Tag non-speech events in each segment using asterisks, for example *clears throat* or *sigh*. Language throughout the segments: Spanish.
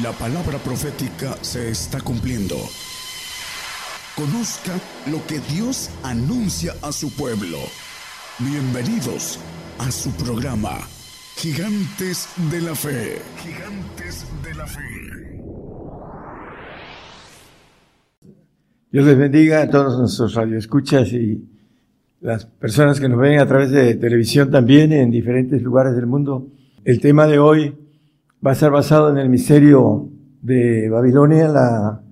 La palabra profética se está cumpliendo. Conozca lo que Dios anuncia a su pueblo. Bienvenidos a su programa, Gigantes de la Fe. Gigantes de la Fe. Dios les bendiga a todos nuestros radioescuchas y las personas que nos ven a través de televisión también en diferentes lugares del mundo. El tema de hoy va a estar basado en el misterio de Babilonia. La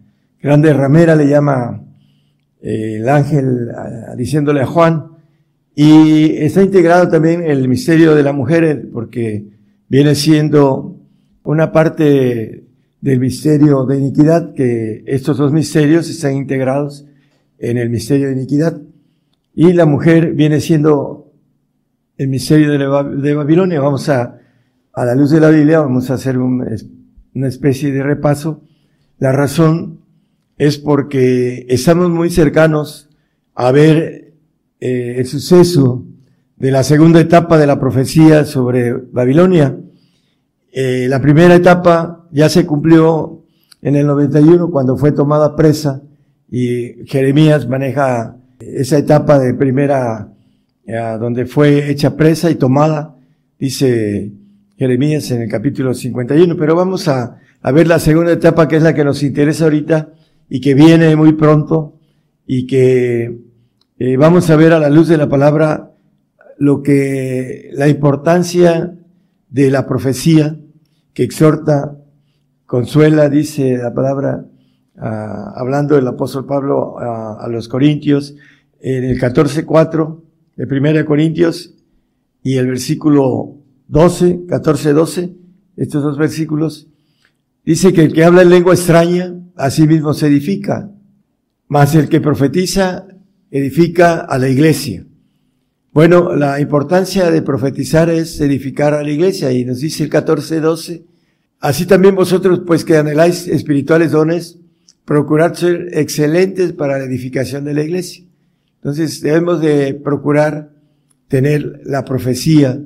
grande ramera le llama eh, el ángel diciéndole a Juan. Y está integrado también el misterio de la mujer porque viene siendo una parte del misterio de iniquidad, que estos dos misterios están integrados en el misterio de iniquidad. Y la mujer viene siendo el misterio de, Babilonia. Vamos a, a la luz de la Biblia, vamos a hacer una especie de repaso. La razón es porque estamos muy cercanos a ver eh, el suceso de la segunda etapa de la profecía sobre Babilonia. Eh, la primera etapa ya se cumplió en el 91 cuando fue tomada presa y Jeremías maneja esa etapa de primera eh, donde fue hecha presa y tomada, dice Jeremías en el capítulo 51, pero vamos a, ver la segunda etapa que es la que nos interesa ahorita y que viene muy pronto y que eh, vamos a ver a la luz de la palabra lo que la importancia de la profecía que exhorta consuela, dice la palabra, hablando el apóstol Pablo a los Corintios, en el 14.4 de 1 Corintios y el versículo 12, 14, 12, estos dos versículos, dice que el que habla en lengua extraña, a sí mismo se edifica, mas el que profetiza, edifica a la iglesia. Bueno, la importancia de profetizar es edificar a la iglesia y nos dice el 14, 12, Así también vosotros, pues que anheláis espirituales dones, procurad ser excelentes para la edificación de la iglesia. Entonces debemos de procurar tener la profecía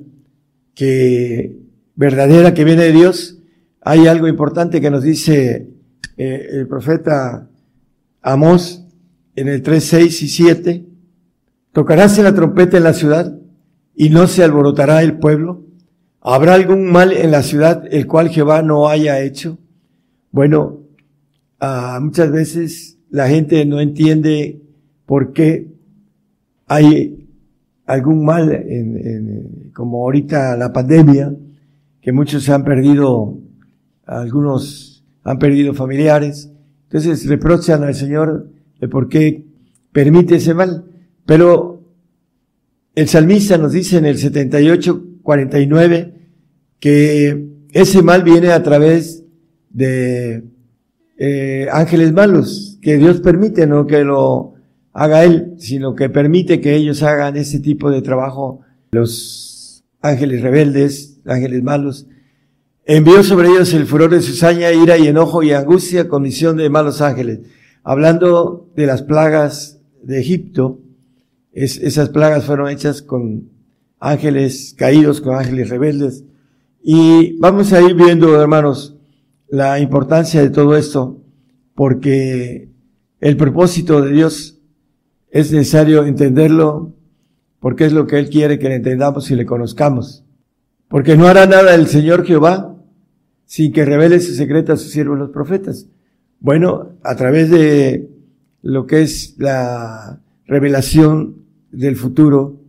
que verdadera que viene de Dios. Hay algo importante que nos dice eh, el profeta Amós en el 3, 6 y 7. Tocarás la trompeta en la ciudad y no se alborotará el pueblo ¿Habrá algún mal en la ciudad el cual Jehová no haya hecho? Bueno, ah, muchas veces la gente no entiende por qué hay algún mal, en, como ahorita la pandemia, que muchos han perdido, algunos han perdido familiares. Entonces reprochan al Señor de por qué permite ese mal. Pero el salmista nos dice en el 78, 49, que ese mal viene a través de eh, ángeles malos, que Dios permite, no que lo haga Él, sino que permite que ellos hagan ese tipo de trabajo, los ángeles rebeldes, ángeles malos. Envió sobre ellos el furor de cizaña, ira y enojo y angustia, comisión de malos ángeles. Hablando de las plagas de Egipto, esas plagas fueron hechas con ángeles caídos, con ángeles rebeldes. Y vamos a ir viendo, hermanos, la importancia de todo esto, porque el propósito de Dios es necesario entenderlo, porque es lo que Él quiere que le entendamos y le conozcamos. Porque no hará nada el Señor Jehová sin que revele su secreto a sus siervos los profetas. Bueno, a través de lo que es la revelación del futuro,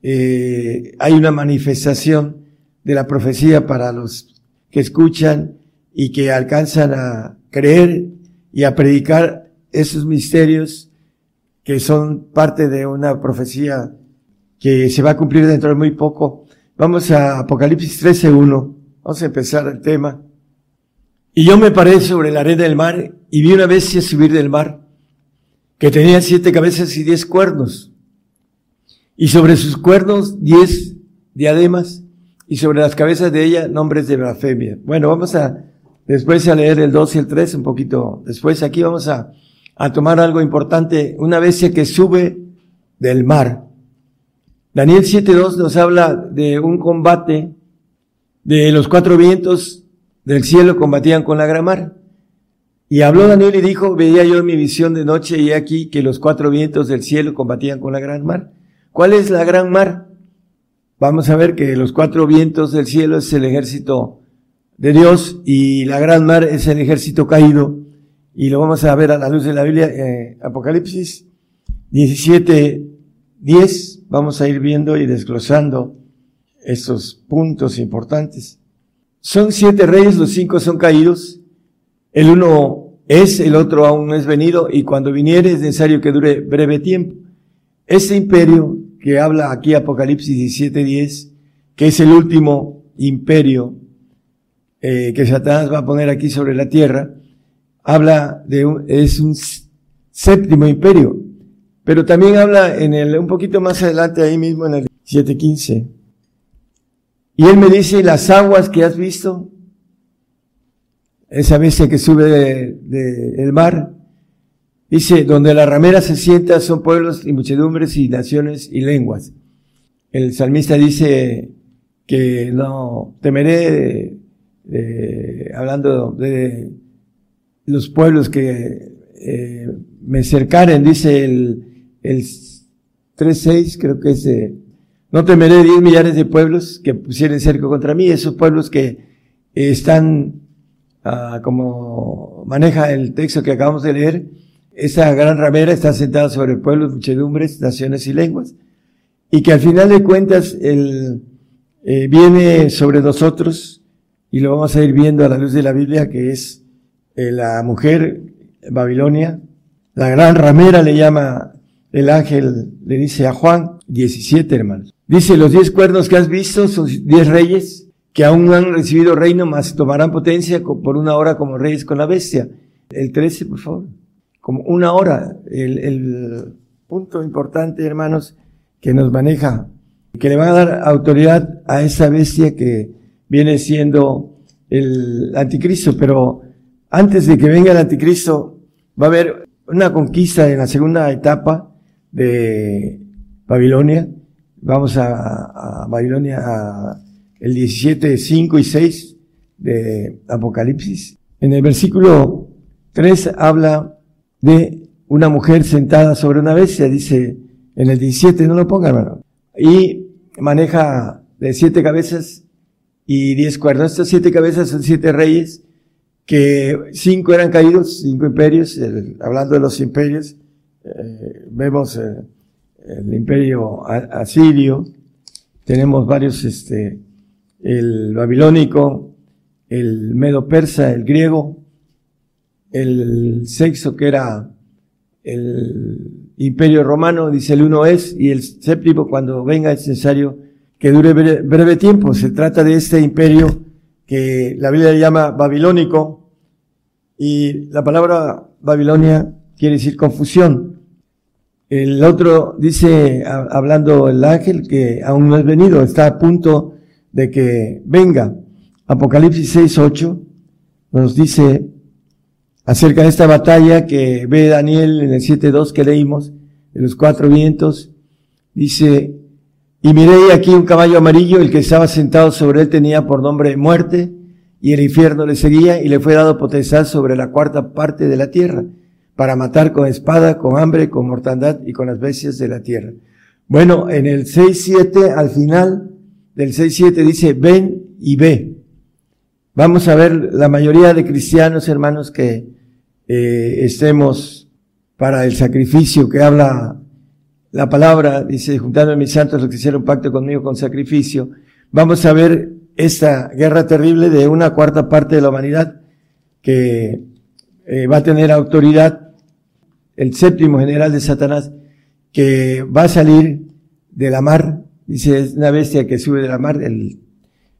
eh, hay una manifestación de la profecía para los que escuchan y que alcanzan a creer y a predicar esos misterios que son parte de una profecía que se va a cumplir dentro de muy poco. Vamos a Apocalipsis 13.1. Vamos a empezar el tema. Y yo me paré sobre la arena del mar y vi una bestia subir del mar que tenía siete cabezas y diez cuernos. Y sobre sus cuernos diez diademas y sobre las cabezas de ella nombres de blasfemia. Bueno, vamos a después a leer el 2 y el 3 un poquito después. Aquí vamos a, a tomar algo importante, una bestia que sube del mar. Daniel 7.2 nos habla de un combate de los cuatro vientos del cielo combatían con la gran mar. Y habló Daniel y dijo, veía yo mi visión de noche y aquí que los cuatro vientos del cielo combatían con la gran mar. ¿Cuál es la gran mar? Vamos a ver que los cuatro vientos del cielo es el ejército de Dios y la gran mar es el ejército caído. Y lo vamos a ver a la luz de la Biblia, eh, Apocalipsis 17, 10. Vamos a ir viendo y desglosando esos puntos importantes. Son siete reyes, los cinco son caídos. El uno es, el otro aún no es venido, y cuando viniere es necesario que dure breve tiempo. Ese imperio que habla aquí Apocalipsis 17:10, que es el último imperio eh, que Satanás va a poner aquí sobre la tierra, habla de un, es un séptimo imperio, pero también habla en el, un poquito más adelante ahí mismo en el 7:15. Y él me dice, las aguas que has visto, esa bestia que sube del de, mar, dice, donde la ramera se sienta son pueblos y muchedumbres y naciones y lenguas. El salmista dice que no temeré, hablando de los pueblos que eh, me cercaren, dice el, el 3.6, creo que es no temeré diez millares de pueblos que pusieren cerco contra mí, esos pueblos que están, ah, como maneja el texto que acabamos de leer, esa gran ramera está sentada sobre pueblos, muchedumbres, naciones y lenguas, y que al final de cuentas el, eh, viene sobre nosotros, y lo vamos a ir viendo a la luz de la Biblia, que es eh, la mujer Babilonia, la gran ramera le llama el ángel, le dice a Juan, 17 hermanos. Dice, los diez cuernos que has visto son diez reyes que aún no han recibido reino, mas tomarán potencia por una hora como reyes con la bestia. El 13, por favor. Como una hora. El, el punto importante, hermanos, que nos maneja, que le van a dar autoridad a esa bestia que viene siendo el anticristo. Pero antes de que venga el anticristo, va a haber una conquista en la segunda etapa de Babilonia Vamos a, Babilonia, a el 17, 5 y 6 de Apocalipsis. En el versículo 3 habla de una mujer sentada sobre una bestia, dice en el 17, no lo ponga hermano. Y maneja de siete cabezas y diez cuernos. Estas siete cabezas son siete reyes, que cinco eran caídos, cinco imperios, hablando de los imperios, eh, vemos eh, el imperio asirio, tenemos varios, este, el babilónico, el medo persa, el griego, el sexo que era el imperio romano, dice el uno es, y el séptimo cuando venga es necesario que dure breve, tiempo. Se trata de este imperio que la Biblia llama babilónico, y la palabra Babilonia quiere decir confusión. El otro dice, hablando el ángel, que aún no es venido, está a punto de que venga. Apocalipsis 6, 8 nos dice acerca de esta batalla que ve Daniel en el 7.2 que leímos, de los cuatro vientos. Dice, y miré aquí un caballo amarillo, el que estaba sentado sobre él tenía por nombre muerte, y el infierno le seguía, y le fue dado potestad sobre la cuarta parte de la tierra para matar con espada, con hambre, con mortandad y con las bestias de la tierra. Bueno, en el 6.7, al final del 6.7 dice, ven y ve. Vamos a ver la mayoría de cristianos, hermanos, que eh, estemos para el sacrificio que habla la palabra, dice, juntando a mis santos los que hicieron pacto conmigo con sacrificio. Vamos a ver esta guerra terrible de una cuarta parte de la humanidad que eh, va a tener autoridad el séptimo general de Satanás que va a salir de la mar, dice, es una bestia que sube de la mar, el,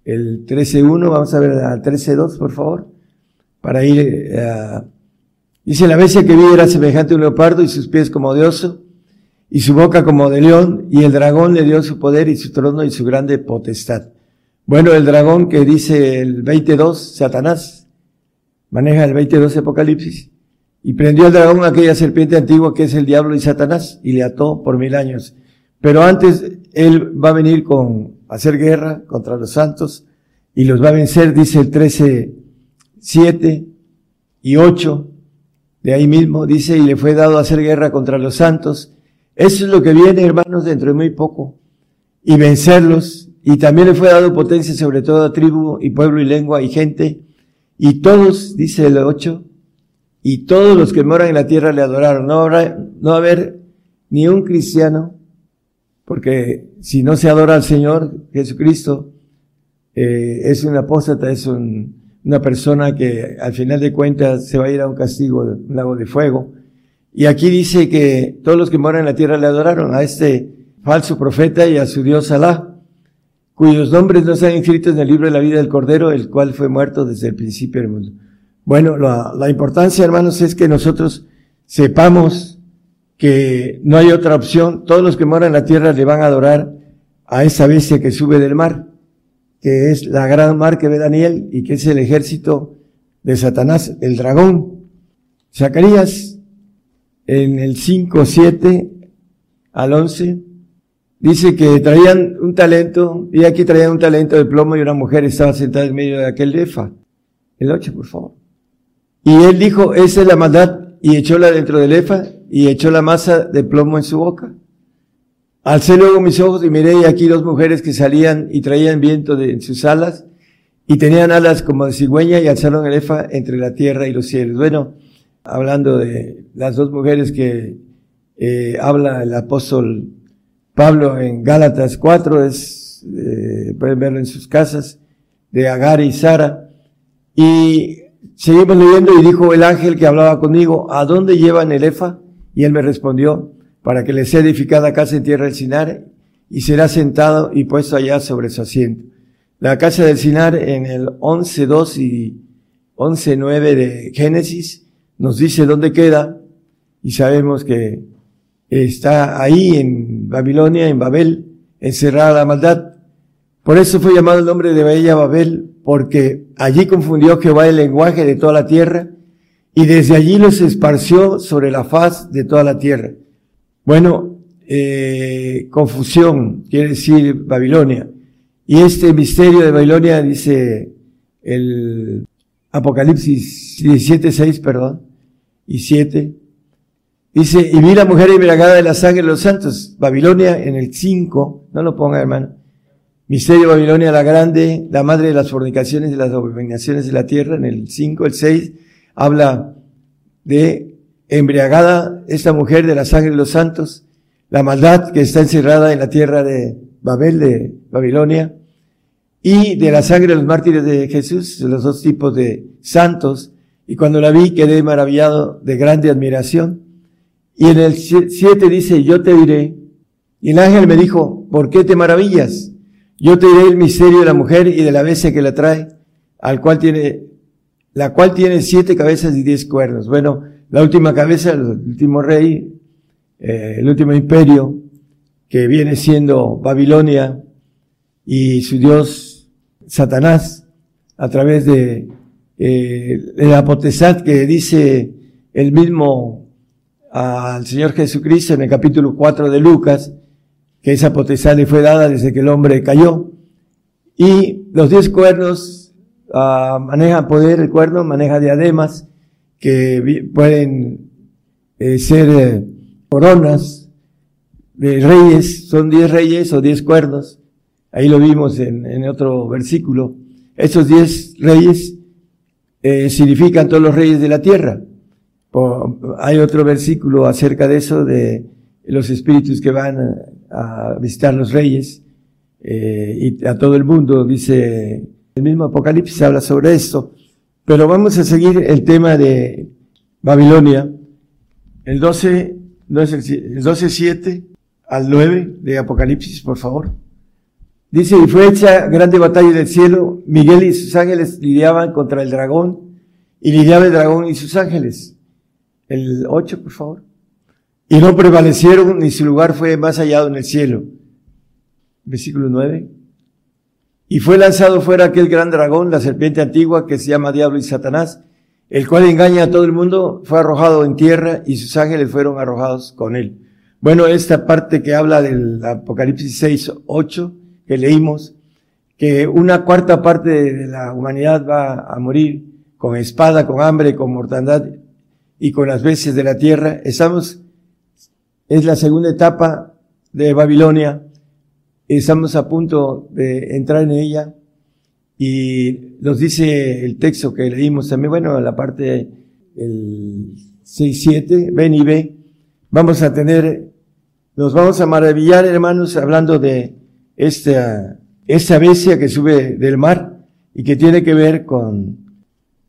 el 13.1, vamos a ver al 13.2, por favor, para ir eh, Dice, la bestia que vi era semejante a un leopardo y sus pies como de oso y su boca como de león y el dragón le dio su poder y su trono y su grande potestad. Bueno, el dragón que dice el 22, Satanás, maneja el 22 Apocalipsis, y prendió al dragón aquella serpiente antigua que es el diablo y Satanás, y le ató por mil años. Pero antes él va a venir con hacer guerra contra los santos y los va a vencer, dice el 13, 7 y 8, de ahí mismo, dice, y le fue dado hacer guerra contra los santos. Eso es lo que viene, hermanos, dentro de muy poco. Y vencerlos. Y también le fue dado potencia sobre toda tribu y pueblo y lengua y gente. Y todos, dice el 8, y todos los que moran en la tierra le adoraron. No habrá, no va a haber ni un cristiano, porque si no se adora al Señor Jesucristo, eh, es un apóstata, es una persona que al final de cuentas se va a ir a un castigo, un lago de fuego. Y aquí dice que todos los que moran en la tierra le adoraron a este falso profeta y a su Dios Alá, cuyos nombres no están inscritos en el libro de la vida del Cordero, el cual fue muerto desde el principio del mundo. Bueno, la, la importancia, hermanos, es que nosotros sepamos que no hay otra opción. Todos los que moran en la tierra le van a adorar a esa bestia que sube del mar que es la gran mar que ve Daniel y que es el ejército de Satanás, el dragón. Zacarías, en el 5, 7 al 11, dice que traían un talento, y aquí traían un talento de plomo y una mujer estaba sentada en medio de aquel efa. El 8, por favor. Y él dijo, esa es la maldad, y echóla dentro del efa, y echó la masa de plomo en su boca. Alcé luego mis ojos y miré y aquí dos mujeres que salían y traían viento de, en sus alas y tenían alas como de cigüeña y alzaron el efa entre la tierra y los cielos. Bueno, hablando de las dos mujeres que eh, habla el apóstol Pablo en Gálatas 4, es, eh, pueden verlo en sus casas, de Agar y Sara. Y seguimos leyendo y dijo el ángel que hablaba conmigo, ¿a dónde llevan el efa? Y él me respondió, para que le sea edificada casa en tierra del Sinar y será sentado y puesto allá sobre su asiento. La casa del Sinar en el 11.2 y 11.9 de Génesis nos dice dónde queda y sabemos que está ahí en Babilonia, en Babel, encerrada la maldad. Por eso fue llamado el nombre de Bella Babel, porque allí confundió Jehová el lenguaje de toda la tierra y desde allí los esparció sobre la faz de toda la tierra. Bueno, eh, confusión quiere decir Babilonia. Y este misterio de Babilonia dice el Apocalipsis 17, 6, perdón, y 7. Dice, y vi la mujer embriagada de la sangre de los santos. Babilonia en el 5, no lo ponga hermano. Misterio Babilonia la grande, la madre de las fornicaciones y las abominaciones de la tierra. En el 5, el 6, habla de embriagada esta mujer de la sangre de los santos, la maldad que está encerrada en la tierra de Babel, de Babilonia, y de la sangre de los mártires de Jesús, los dos tipos de santos, y cuando la vi quedé maravillado de grande admiración. Y en el 7 dice, yo te diré, y el ángel me dijo, ¿por qué te maravillas? Yo te diré el misterio de la mujer y de la bestia que la trae, al cual tiene, la cual tiene siete cabezas y diez cuernos. Bueno, la última cabeza, el último rey, eh, el último imperio, que viene siendo Babilonia y su dios Satanás, a través de, eh, la que dice el mismo al Señor Jesucristo en el capítulo 4 de Lucas, que esa potestad le fue dada desde que el hombre cayó. Y los diez cuernos uh, manejan poder, el cuerno maneja diademas, que pueden eh, ser eh, coronas de reyes, son diez reyes o diez cuernos. Ahí lo vimos en, en otro versículo. Esos diez reyes eh, significan todos los reyes de la tierra. Hay otro versículo acerca de eso, de los espíritus que van a, visitar los reyes y a todo el mundo, dice el mismo Apocalipsis habla sobre esto. Pero vamos a seguir el tema de Babilonia. El 12, no es el, 12, 7 al 9 de Apocalipsis, por favor. Dice, y fue hecha grande batalla del cielo, Miguel y sus ángeles lidiaban contra el dragón, y lidiaba el dragón y sus ángeles. El 8, por favor. Y no prevalecieron, ni su lugar fue más hallado en el cielo. Versículo 9. Y fue lanzado fuera aquel gran dragón, la serpiente antigua que se llama Diablo y Satanás, el cual engaña a todo el mundo, fue arrojado en tierra y sus ángeles fueron arrojados con él. Bueno, esta parte que habla del Apocalipsis 6, 8, que leímos, que una cuarta parte de la humanidad va a morir con espada, con hambre, con mortandad y con las bestias de la tierra. Estamos, es la segunda etapa de Babilonia. Estamos a punto de entrar en ella y nos dice el texto que leímos también, bueno, la parte el 6-7, ven y ve, vamos a tener, nos vamos a maravillar, hermanos, hablando de esta, esta bestia que sube del mar y que tiene que ver con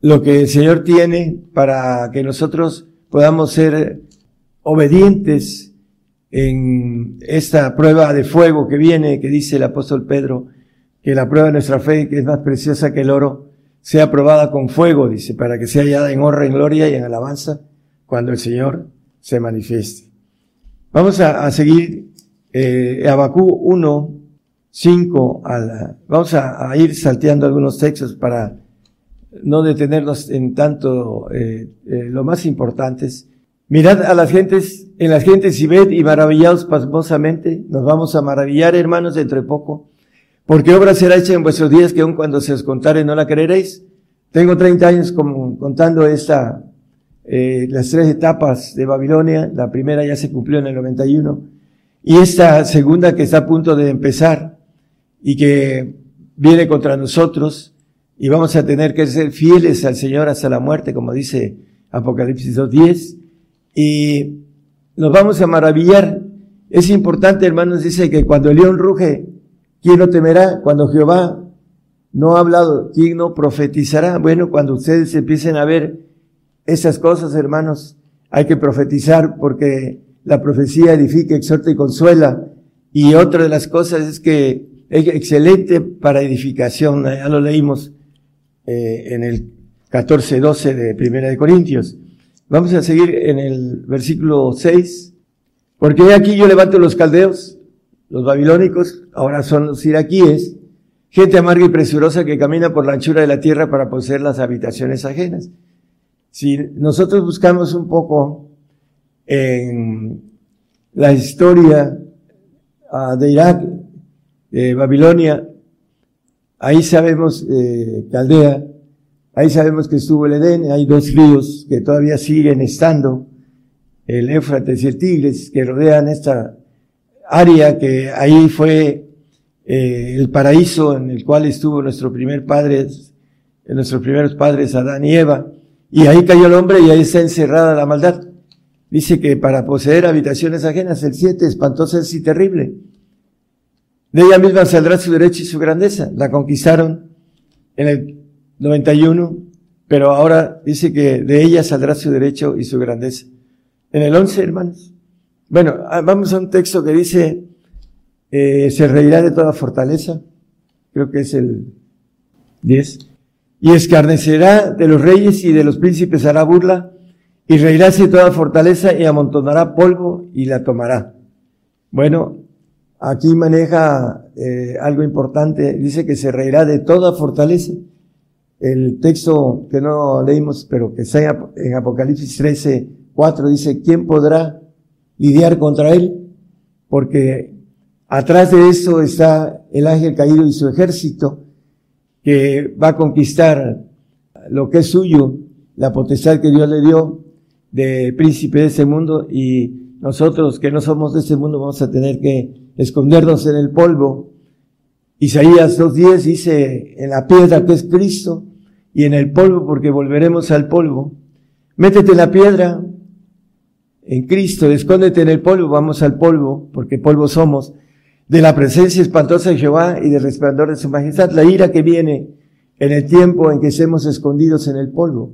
lo que el Señor tiene para que nosotros podamos ser obedientes en esta prueba de fuego que viene, que dice el apóstol Pedro, que la prueba de nuestra fe, que es más preciosa que el oro, sea probada con fuego, dice, para que sea hallada en honra, en gloria y en alabanza cuando el Señor se manifieste. Vamos a, seguir eh, Abacú 1, 5, a vamos a, ir salteando algunos textos para no detenernos en tanto eh, eh, lo más importantes. Mirad a las gentes, en las gentes y ved y maravillados pasmosamente, nos vamos a maravillar hermanos dentro de poco, porque obra será hecha en vuestros días que aun cuando se os contare no la creeréis. Tengo 30 años como, contando esta, eh, las tres etapas de Babilonia. La primera ya se cumplió en el 91. Y esta segunda que está a punto de empezar y que viene contra nosotros y vamos a tener que ser fieles al Señor hasta la muerte, como dice Apocalipsis 2.10. Y nos vamos a maravillar. Es importante, hermanos, dice que cuando el león ruge, ¿Quién no temerá cuando Jehová no ha hablado? ¿Quién no profetizará? Bueno, cuando ustedes empiecen a ver esas cosas, hermanos, hay que profetizar porque la profecía edifica, exhorta y consuela. Y otra de las cosas es que es excelente para edificación. Ya lo leímos eh, en el 14, 12 de Primera de Corintios. Vamos a seguir en el versículo 6. Porque aquí yo levanto los caldeos los babilónicos ahora son los iraquíes, gente amarga y presurosa que camina por la anchura de la tierra para poseer las habitaciones ajenas. Si nosotros buscamos un poco en la historia ah, de Irak, de Babilonia, ahí sabemos eh, Caldea, ahí sabemos que estuvo el Edén, hay dos ríos que todavía siguen estando, el Éufrates y el Tigres, que rodean esta área que ahí fue eh, el paraíso en el cual estuvo nuestro primer padre, nuestros primeros padres Adán y Eva, y ahí cayó el hombre y ahí está encerrada la maldad. Dice que para poseer habitaciones ajenas, el siete, espantosa es y terrible. De ella misma saldrá su derecho y su grandeza. La conquistaron en el 91, pero ahora dice que de ella saldrá su derecho y su grandeza. En el 11, hermanos, bueno, ah, vamos a un texto que dice, eh, se reirá de toda fortaleza, creo que es el 10, y escarnecerá de los reyes y de los príncipes hará burla, y reirá de toda fortaleza y amontonará polvo y la tomará. Bueno, aquí maneja eh, algo importante, dice que se reirá de toda fortaleza. El texto que no leímos, pero que está en Apocalipsis 13, 4, dice, ¿quién podrá lidiar contra él, porque atrás de eso está el ángel caído y su ejército, que va a conquistar lo que es suyo, la potestad que Dios le dio de príncipe de ese mundo y nosotros que no somos de ese mundo vamos a tener que escondernos en el polvo. Isaías 2.10 dice, en la piedra que es Cristo y en el polvo porque volveremos al polvo. Métete en la piedra, en Cristo, escóndete en el polvo, vamos al polvo, porque polvo somos, de la presencia espantosa de Jehová y del resplandor de su majestad, la ira que viene en el tiempo en que estemos escondidos en el polvo.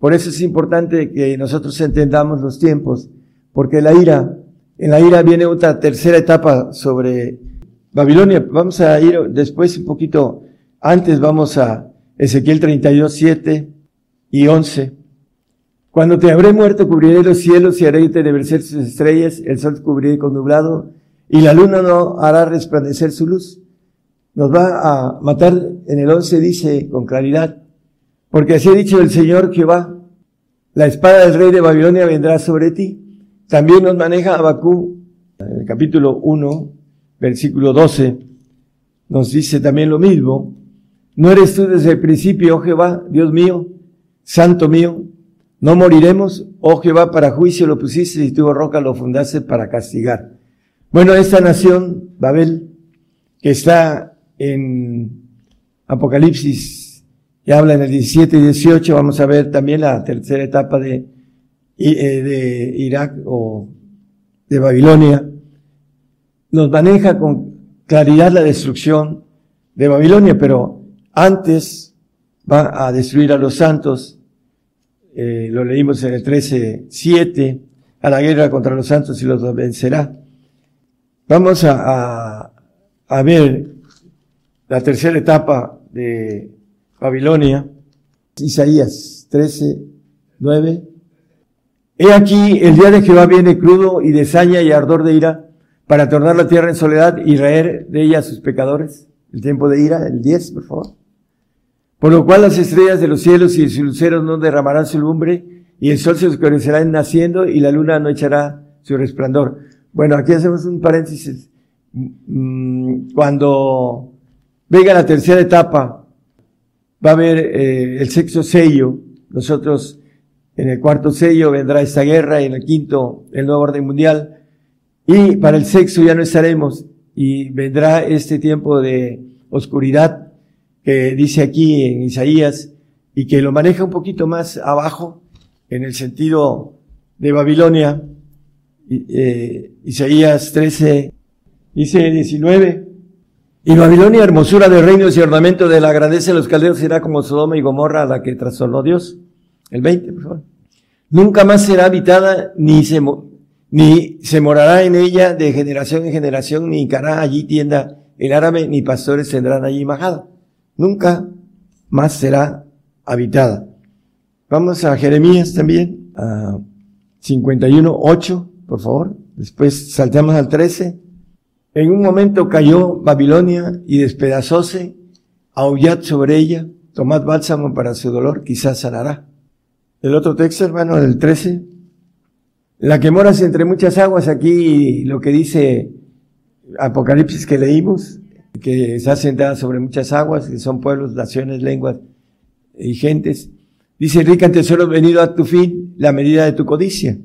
Por eso es importante que nosotros entendamos los tiempos, porque la ira, en la ira viene otra tercera etapa sobre Babilonia. Vamos a ir después un poquito antes, vamos a Ezequiel 32, 7 y 11. Cuando te habré muerto, cubriré los cielos y haré tenebrecer sus estrellas, el sol cubriré con nublado, y la luna no hará resplandecer su luz. Nos va a matar, en el 11 dice con claridad, porque así ha dicho el Señor Jehová, la espada del rey de Babilonia vendrá sobre ti. También nos maneja Abacú, en el capítulo 1, versículo 12, nos dice también lo mismo. ¿No eres tú desde el principio, oh Jehová, Dios mío? santo mío, no moriremos, oh Jehová, para juicio lo pusiste y tu roca lo fundaste para castigar. Bueno, esta nación, Babel, que está en Apocalipsis, y habla en el 17 y 18, vamos a ver también la tercera etapa de, de Irak o de Babilonia, nos maneja con claridad la destrucción de Babilonia, pero antes va a destruir a los santos, eh, lo leímos en el 13.7, a la guerra contra los santos y los vencerá. Vamos a, a, ver la tercera etapa de Babilonia, Isaías 13, 9. He aquí, el día de Jehová viene crudo y de saña y ardor de ira para tornar la tierra en soledad y raer de ella a sus pecadores. El tiempo de ira, el 10, por favor. Por lo cual las estrellas de los cielos y sus luceros no derramarán su lumbre, y el sol se oscurecerá en naciendo, y la luna no echará su resplandor. Bueno, aquí hacemos un paréntesis. Mm, cuando venga la tercera etapa, va a haber eh, el sexto sello. Nosotros, en el cuarto sello vendrá esta guerra, y en el quinto, el nuevo orden mundial. Y para el sexo ya no estaremos, y vendrá este tiempo de oscuridad que dice aquí en Isaías y que lo maneja un poquito más abajo en el sentido de Babilonia. Eh, Isaías 13, dice 19. Y Babilonia, hermosura de reinos y ornamento de la grandeza de los caldeos, será como Sodoma y Gomorra a la que trastornó Dios. El 20, por favor. Nunca más será habitada ni se, ni se morará en ella de generación en generación, ni hará allí tienda el árabe, ni pastores tendrán allí majada nunca más será habitada. Vamos a Jeremías también, a 51, 8, por favor. Después saltamos al 13. En un momento cayó Babilonia y despedazóse, aullad sobre ella, tomad bálsamo para su dolor, quizás sanará. El otro texto, hermano, del 13. La que moras entre muchas aguas, aquí lo que dice Apocalipsis que leímos, que está sentada sobre muchas aguas, que son pueblos, naciones, lenguas y gentes. Dice, rica en tesoros venido a tu fin, la medida de tu codicia.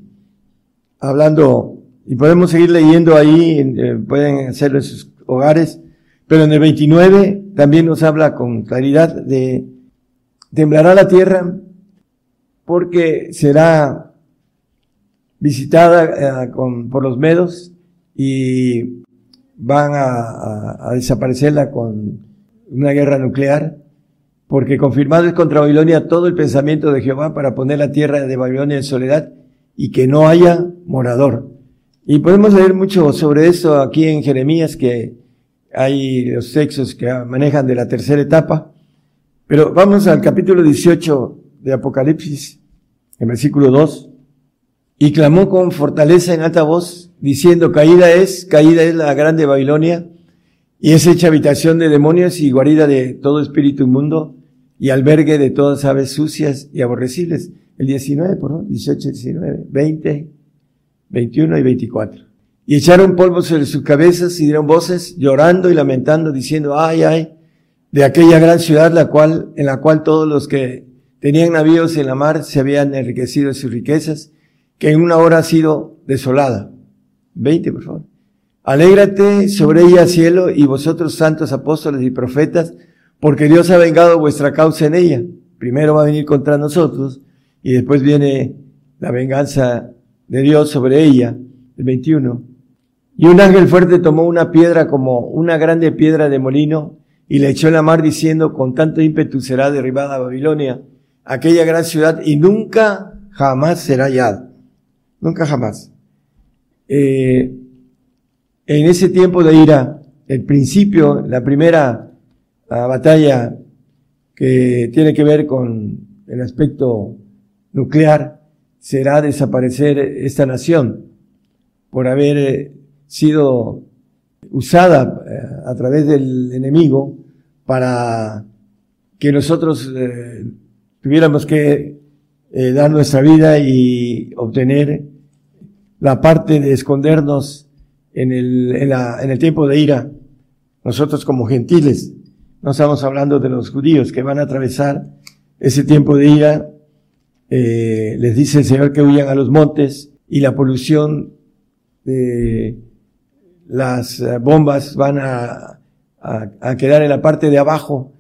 Hablando, y podemos seguir leyendo ahí, eh, pueden hacerlo en sus hogares, pero en el 29 también nos habla con claridad de, temblará la tierra porque será visitada eh, por los medos y van a, desaparecerla con una guerra nuclear, porque confirmado es contra Babilonia todo el pensamiento de Jehová para poner la tierra de Babilonia en soledad y que no haya morador. Y podemos leer mucho sobre eso aquí en Jeremías, que hay los textos que manejan de la tercera etapa. Pero vamos al capítulo 18 de Apocalipsis, en versículo 2. Y clamó con fortaleza en alta voz, diciendo, caída es, caída es la grande Babilonia, y es hecha habitación de demonios y guarida de todo espíritu inmundo, y albergue de todas aves sucias y aborrecibles. El 19, por favor, 18, 19, 20, 21 y 24. Y echaron polvo sobre sus cabezas y dieron voces, llorando y lamentando, diciendo, ay, ay, de aquella gran ciudad, la cual, en la cual todos los que tenían navíos en la mar se habían enriquecido sus riquezas, que en una hora ha sido desolada. 20, por favor. Alégrate sobre ella, cielo, y vosotros santos apóstoles y profetas, porque Dios ha vengado vuestra causa en ella. Primero va a venir contra nosotros, y después viene la venganza de Dios sobre ella. El 21. Y un ángel fuerte tomó una piedra como una grande piedra de molino, y le echó en la mar diciendo, con tanto ímpetu será derribada Babilonia, aquella gran ciudad, y nunca jamás será hallada. Nunca jamás. Eh, en ese tiempo de ira, el principio, la primera batalla que tiene que ver con el aspecto nuclear, será desaparecer esta nación por haber eh, sido usada eh, a través del enemigo para que nosotros tuviéramos que dar nuestra vida y obtener la parte de escondernos en el, tiempo de ira, nosotros como gentiles, no estamos hablando de los judíos que van a atravesar ese tiempo de ira. Eh, les dice el Señor que huyan a los montes y la polución de las eh, bombas van a, quedar en la parte de abajo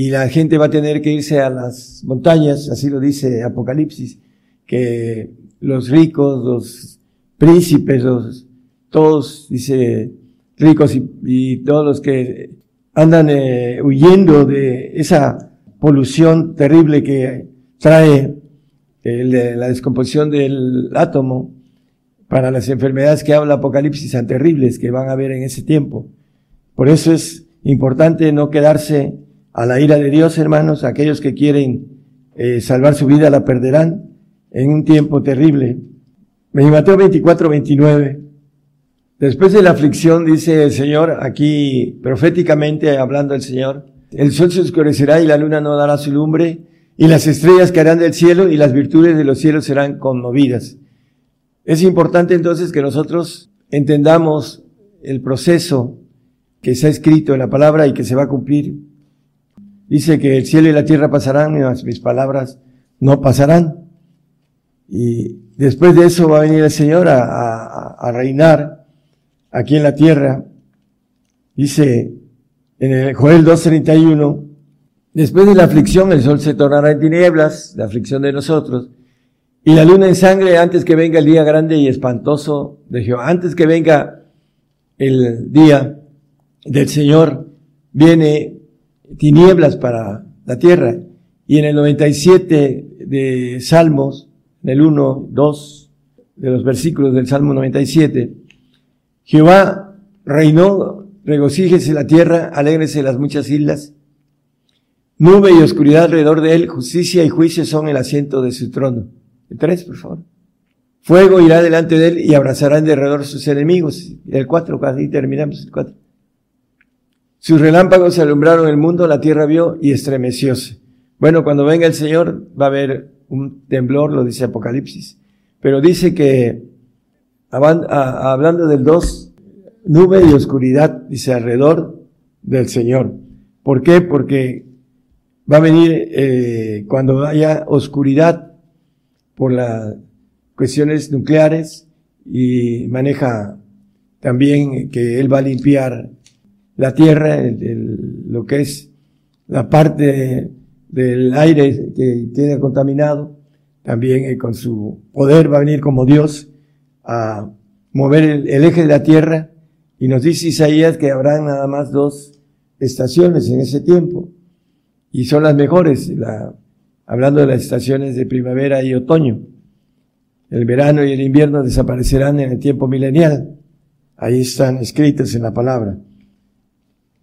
y la gente va a tener que irse a las montañas, así lo dice Apocalipsis, que los ricos, los príncipes, los, todos, dice, ricos y, todos los que andan eh, huyendo de esa polución terrible que trae la descomposición del átomo para las enfermedades que habla Apocalipsis tan terribles que van a haber en ese tiempo. Por eso es importante no quedarse a la ira de Dios, hermanos. Aquellos que quieren eh, salvar su vida la perderán en un tiempo terrible. En Mateo 24, 29. Después de la aflicción, dice el Señor, aquí proféticamente hablando el Señor, el sol se oscurecerá y la luna no dará su lumbre, y las estrellas caerán del cielo y las virtudes de los cielos serán conmovidas. Es importante entonces que nosotros entendamos el proceso que se ha escrito en la palabra y que se va a cumplir. Dice que el cielo y la tierra pasarán, y mis palabras no pasarán. Y después de eso va a venir el Señor a, a reinar aquí en la tierra. Dice en el Joel 2.31, después de la aflicción el sol se tornará en tinieblas, la aflicción de nosotros, y la luna en sangre antes que venga el día grande y espantoso de Jehová, antes que venga el día del Señor, viene tinieblas para la tierra. Y en el 97 de Salmos, en el 1, 2 de los versículos del Salmo 97, Jehová reinó, regocíjese la tierra, alégrese las muchas islas. Nube y oscuridad alrededor de él, justicia y juicio son el asiento de su trono. El tres, por favor. Fuego irá delante de él y abrazará en derredor sus enemigos. El cuatro, casi terminamos el cuatro. Sus relámpagos alumbraron el mundo, la tierra vio y estremecióse. Bueno, cuando venga el Señor va a haber un temblor, lo dice Apocalipsis. Pero dice que hablando del dos, nube y oscuridad, dice alrededor del Señor. ¿Por qué? Porque va a venir eh, cuando haya oscuridad por las cuestiones nucleares y maneja también que Él va a limpiar la tierra, lo que es la parte del aire que tiene contaminado, también eh, con su poder va a venir como Dios a mover el, eje de la tierra y nos dice Isaías que habrá nada más dos estaciones en ese tiempo y son las mejores, la, hablando de las estaciones de primavera y otoño. El verano y el invierno desaparecerán en el tiempo milenial. Ahí están escritos en la palabra.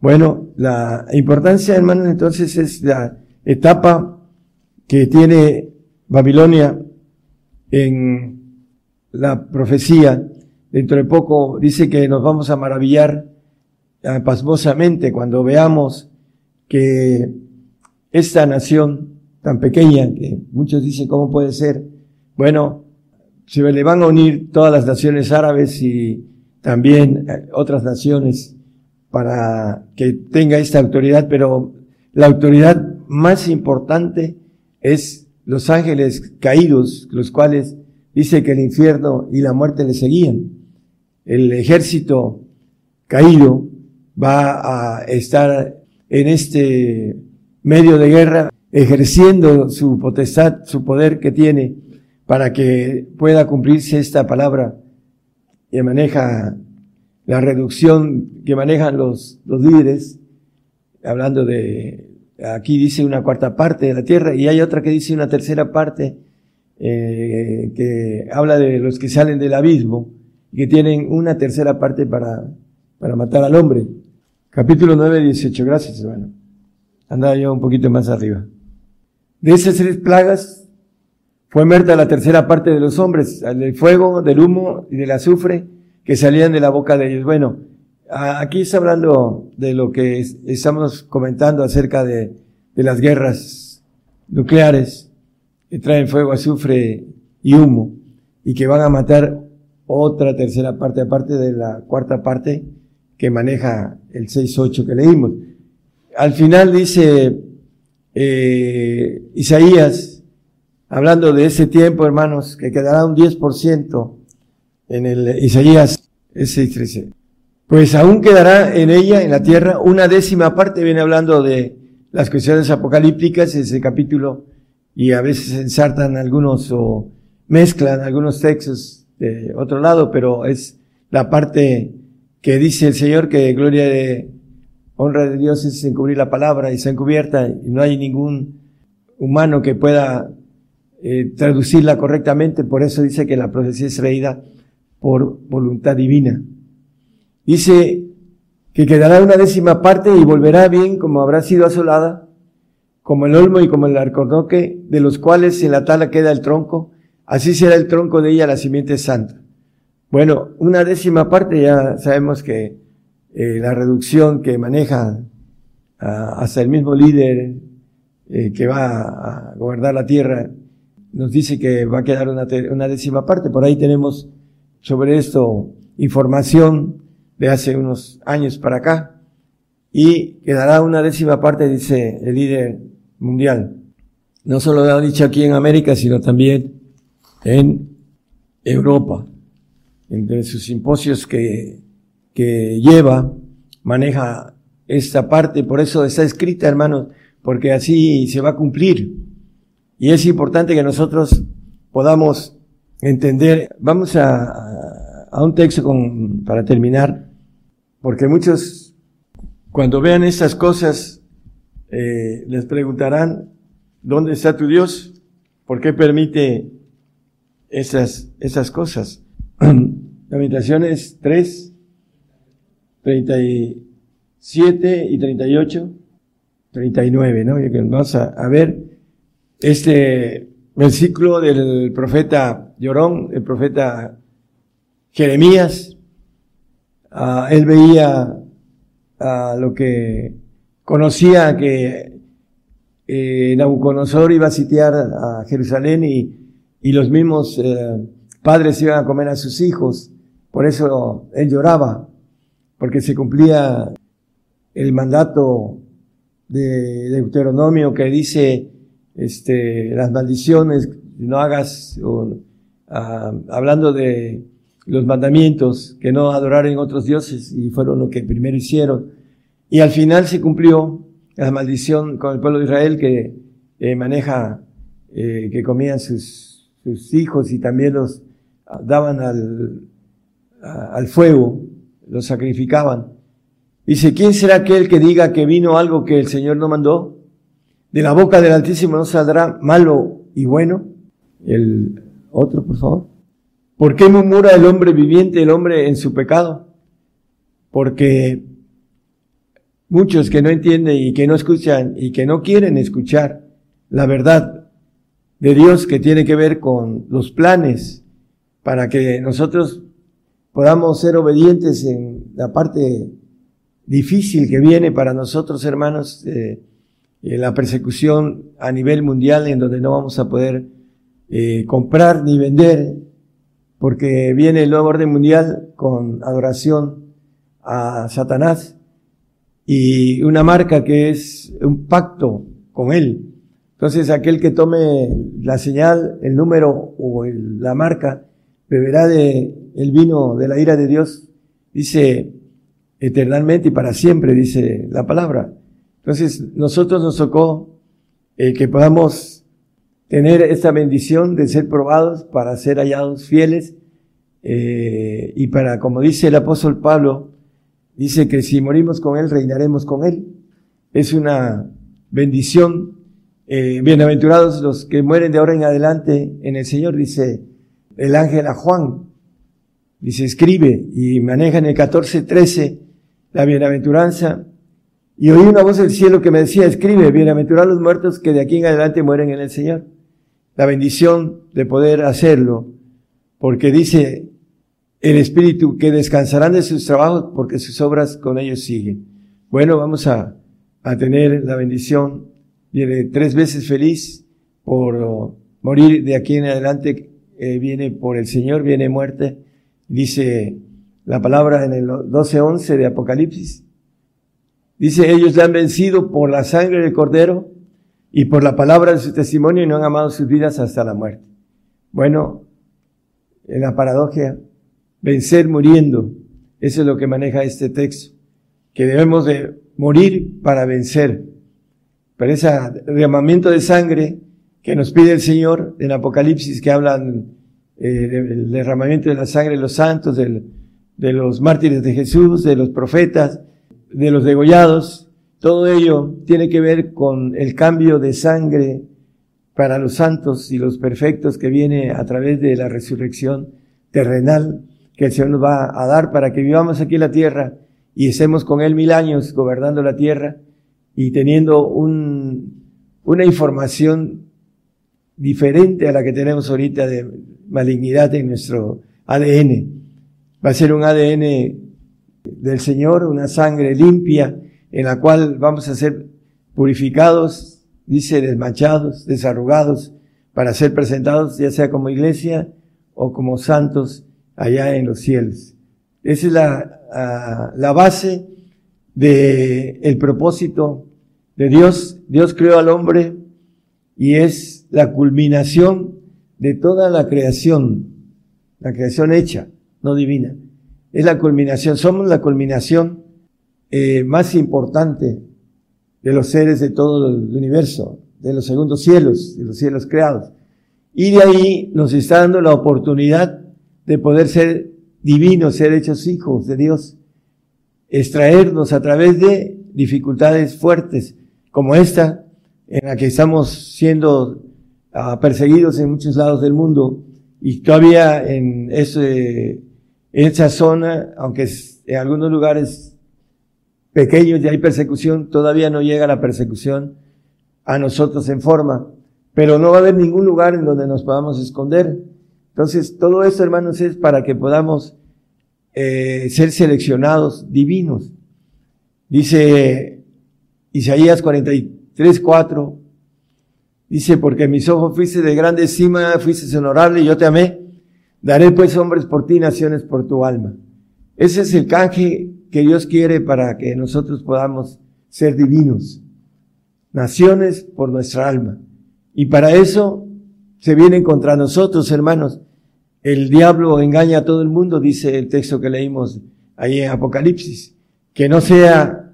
Bueno, la importancia, hermanos, entonces es la etapa que tiene Babilonia en la profecía, dentro de poco dice que nos vamos a maravillar eh, pasmosamente cuando veamos que esta nación tan pequeña, que muchos dicen cómo puede ser, bueno, se le van a unir todas las naciones árabes y también eh, otras naciones para que tenga esta autoridad, pero la autoridad más importante es los ángeles caídos, los cuales dice que el infierno y la muerte le seguían. El ejército caído va a estar en este medio de guerra ejerciendo su potestad, su poder que tiene para que pueda cumplirse esta palabra que maneja la reducción que manejan los, los líderes, hablando de, aquí dice una cuarta parte de la tierra y hay otra que dice una tercera parte eh, que habla de los que salen del abismo y que tienen una tercera parte para, para matar al hombre. Capítulo 9, 18. Gracias, hermano. Andaba yo un poquito más arriba. De esas tres plagas fue muerta la tercera parte de los hombres, del fuego, del humo y del azufre que salían de la boca de ellos. Bueno, aquí está hablando de lo que estamos comentando acerca de, de las guerras nucleares que traen fuego, azufre y humo y que van a matar otra tercera parte, aparte de la cuarta parte que maneja el 6.8 que leímos. Al final dice eh, Isaías hablando de ese tiempo, hermanos, que quedará un 10% en el Isaías 6.13. Pues aún quedará en ella, en la tierra, una décima parte, viene hablando de las cuestiones apocalípticas, ese capítulo, y a veces ensartan algunos o mezclan algunos textos de otro lado, pero es la parte que dice el Señor que gloria de honra de Dios es encubrir la palabra y se encubierta y no hay ningún humano que pueda eh, traducirla correctamente, por eso dice que la profecía es reída por voluntad divina. Dice que quedará una décima parte y volverá bien como habrá sido asolada, como el olmo y como el arcornoque, de los cuales en la tala queda el tronco, así será el tronco de ella la simiente santa. Bueno, una décima parte ya sabemos que eh, la reducción que maneja hasta el mismo líder eh, que va a gobernar la tierra nos dice que va a quedar una décima parte. Por ahí tenemos sobre esto información de hace unos años para acá y quedará una décima parte, dice el líder mundial. No solo lo ha dicho aquí en América, sino también en Europa. Entre sus simposios que, que lleva, maneja esta parte, por eso está escrita, hermanos, porque así se va a cumplir. Y es importante que nosotros podamos entender. Vamos a, a un texto con, para terminar porque muchos, cuando vean estas cosas, eh, les preguntarán, ¿dónde está tu Dios? ¿Por qué permite esas, esas cosas? *clears throat* Lamentaciones 3, 37 y 38, 39, ¿no? Vamos a, a ver este versículo del profeta Llorón, el profeta Jeremías, Ah, él veía uh, lo que conocía que eh, Nabucodonosor iba a sitiar a Jerusalén y, y los mismos eh, padres iban a comer a sus hijos. Por eso él lloraba, porque se cumplía el mandato de Deuteronomio que dice este, las maldiciones, no hagas, o, ah, hablando de los mandamientos, que no adoraran otros dioses, y fueron lo que primero hicieron. Y al final se cumplió la maldición con el pueblo de Israel que eh, maneja, eh, que comían sus, hijos y también los daban al, al fuego, los sacrificaban. Dice, ¿quién será aquel que diga que vino algo que el Señor no mandó? De la boca del Altísimo no saldrá malo y bueno. El otro, por favor. ¿Por qué murmura el hombre viviente, el hombre en su pecado? Porque muchos que no entienden y que no escuchan y que no quieren escuchar la verdad de Dios que tiene que ver con los planes para que nosotros podamos ser obedientes en la parte difícil que viene para nosotros, hermanos, eh, la persecución a nivel mundial en donde no vamos a poder eh, comprar ni vender porque viene el nuevo orden mundial con adoración a Satanás y una marca que es un pacto con él. Entonces aquel que tome la señal, el número o la marca, beberá de el vino de la ira de Dios, dice eternamente y para siempre, dice la palabra. Entonces nosotros nos tocó eh, que podamos tener esta bendición de ser probados para ser hallados fieles eh, y para, como dice el apóstol Pablo, dice que si morimos con Él, reinaremos con Él. Es una bendición. Eh, bienaventurados los que mueren de ahora en adelante en el Señor, dice el ángel a Juan. Dice, escribe y maneja en el 14.13 la bienaventuranza. Y oí una voz del cielo que me decía, escribe, bienaventurados los muertos que de aquí en adelante mueren en el Señor la bendición de poder hacerlo, porque dice el Espíritu que descansarán de sus trabajos porque sus obras con ellos siguen. Bueno, vamos a, a tener la bendición, viene tres veces feliz por morir de aquí en adelante, eh, viene por el Señor, viene muerte, dice la palabra en el 12.11 de Apocalipsis, dice ellos le han vencido por la sangre del Cordero y por la palabra de su testimonio no han amado sus vidas hasta la muerte. Bueno, en la paradoja, vencer muriendo, eso es lo que maneja este texto, que debemos de morir para vencer. Pero ese derramamiento de sangre que nos pide el Señor en Apocalipsis, que hablan eh, del derramamiento de la sangre de los santos, de los mártires de Jesús, de los profetas, de los degollados, todo ello tiene que ver con el cambio de sangre para los santos y los perfectos que viene a través de la resurrección terrenal que el Señor nos va a dar para que vivamos aquí en la tierra y estemos con Él mil años gobernando la tierra y teniendo un, una información diferente a la que tenemos ahorita de malignidad en nuestro ADN. Va a ser un ADN del Señor, una sangre limpia en la cual vamos a ser purificados, dice, desmanchados, desarrugados, para ser presentados ya sea como iglesia o como santos allá en los cielos. Esa es la, ah, la base de el propósito de Dios. Dios creó al hombre y es la culminación de toda la creación, la creación hecha, no divina. Es la culminación, somos la culminación eh, más importante de los seres de todo el universo, de los segundos cielos, de los cielos creados. Y de ahí nos está dando la oportunidad de poder ser divinos, ser hechos hijos de Dios, extraernos a través de dificultades fuertes como esta, en la que estamos siendo uh, perseguidos en muchos lados del mundo y todavía en esa zona, aunque en algunos lugares pequeños ya hay persecución, todavía no llega la persecución a nosotros en forma, pero no va a haber ningún lugar en donde nos podamos esconder. Entonces, todo esto, hermanos, es para que podamos eh, ser seleccionados divinos. Dice Isaías 43, 4, dice, porque mis ojos fuiste de grande estima, fuiste honorable y yo te amé. Daré pues hombres por ti, naciones por tu alma. Ese es el canje que Dios quiere para que nosotros podamos ser divinos. Naciones por nuestra alma. Y para eso se vienen contra nosotros, hermanos. El diablo engaña a todo el mundo, dice el texto que leímos ahí en Apocalipsis. Que no sea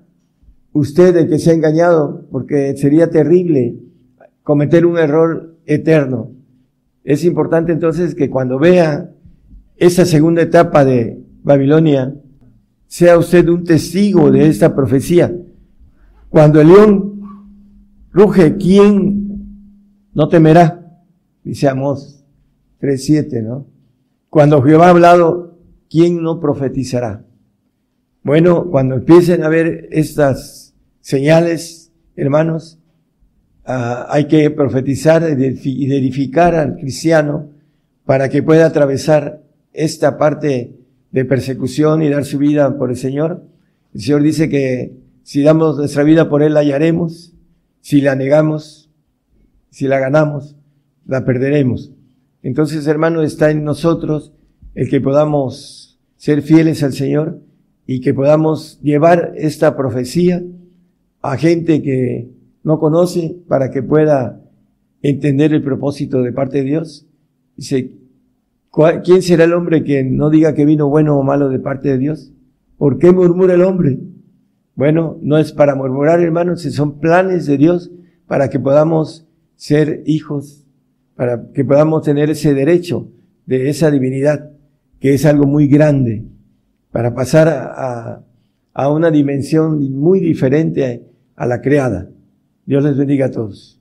usted el que sea engañado, porque sería terrible cometer un error eterno. Es importante entonces que cuando vea esa segunda etapa de Babilonia, sea usted un testigo de esta profecía. Cuando el león ruge, ¿quién no temerá? Dice Amós 3.7, ¿no? Cuando Jehová ha hablado, ¿quién no profetizará? Bueno, cuando empiecen a ver estas señales, hermanos, ah, hay que profetizar y edificar al cristiano para que pueda atravesar esta parte de persecución y dar su vida por el Señor. El Señor dice que si damos nuestra vida por Él, la hallaremos. Si la negamos, si la ganamos, la perderemos. Entonces, hermano, está en nosotros el que podamos ser fieles al Señor y que podamos llevar esta profecía a gente que no conoce para que pueda entender el propósito de parte de Dios. Dice, ¿quién será el hombre que no diga que vino bueno o malo de parte de Dios? ¿Por qué murmura el hombre? Bueno, no es para murmurar, hermanos, son planes de Dios para que podamos ser hijos para que podamos tener ese derecho de esa divinidad, que es algo muy grande, para pasar a, a una dimensión muy diferente a la creada. Dios les bendiga a todos.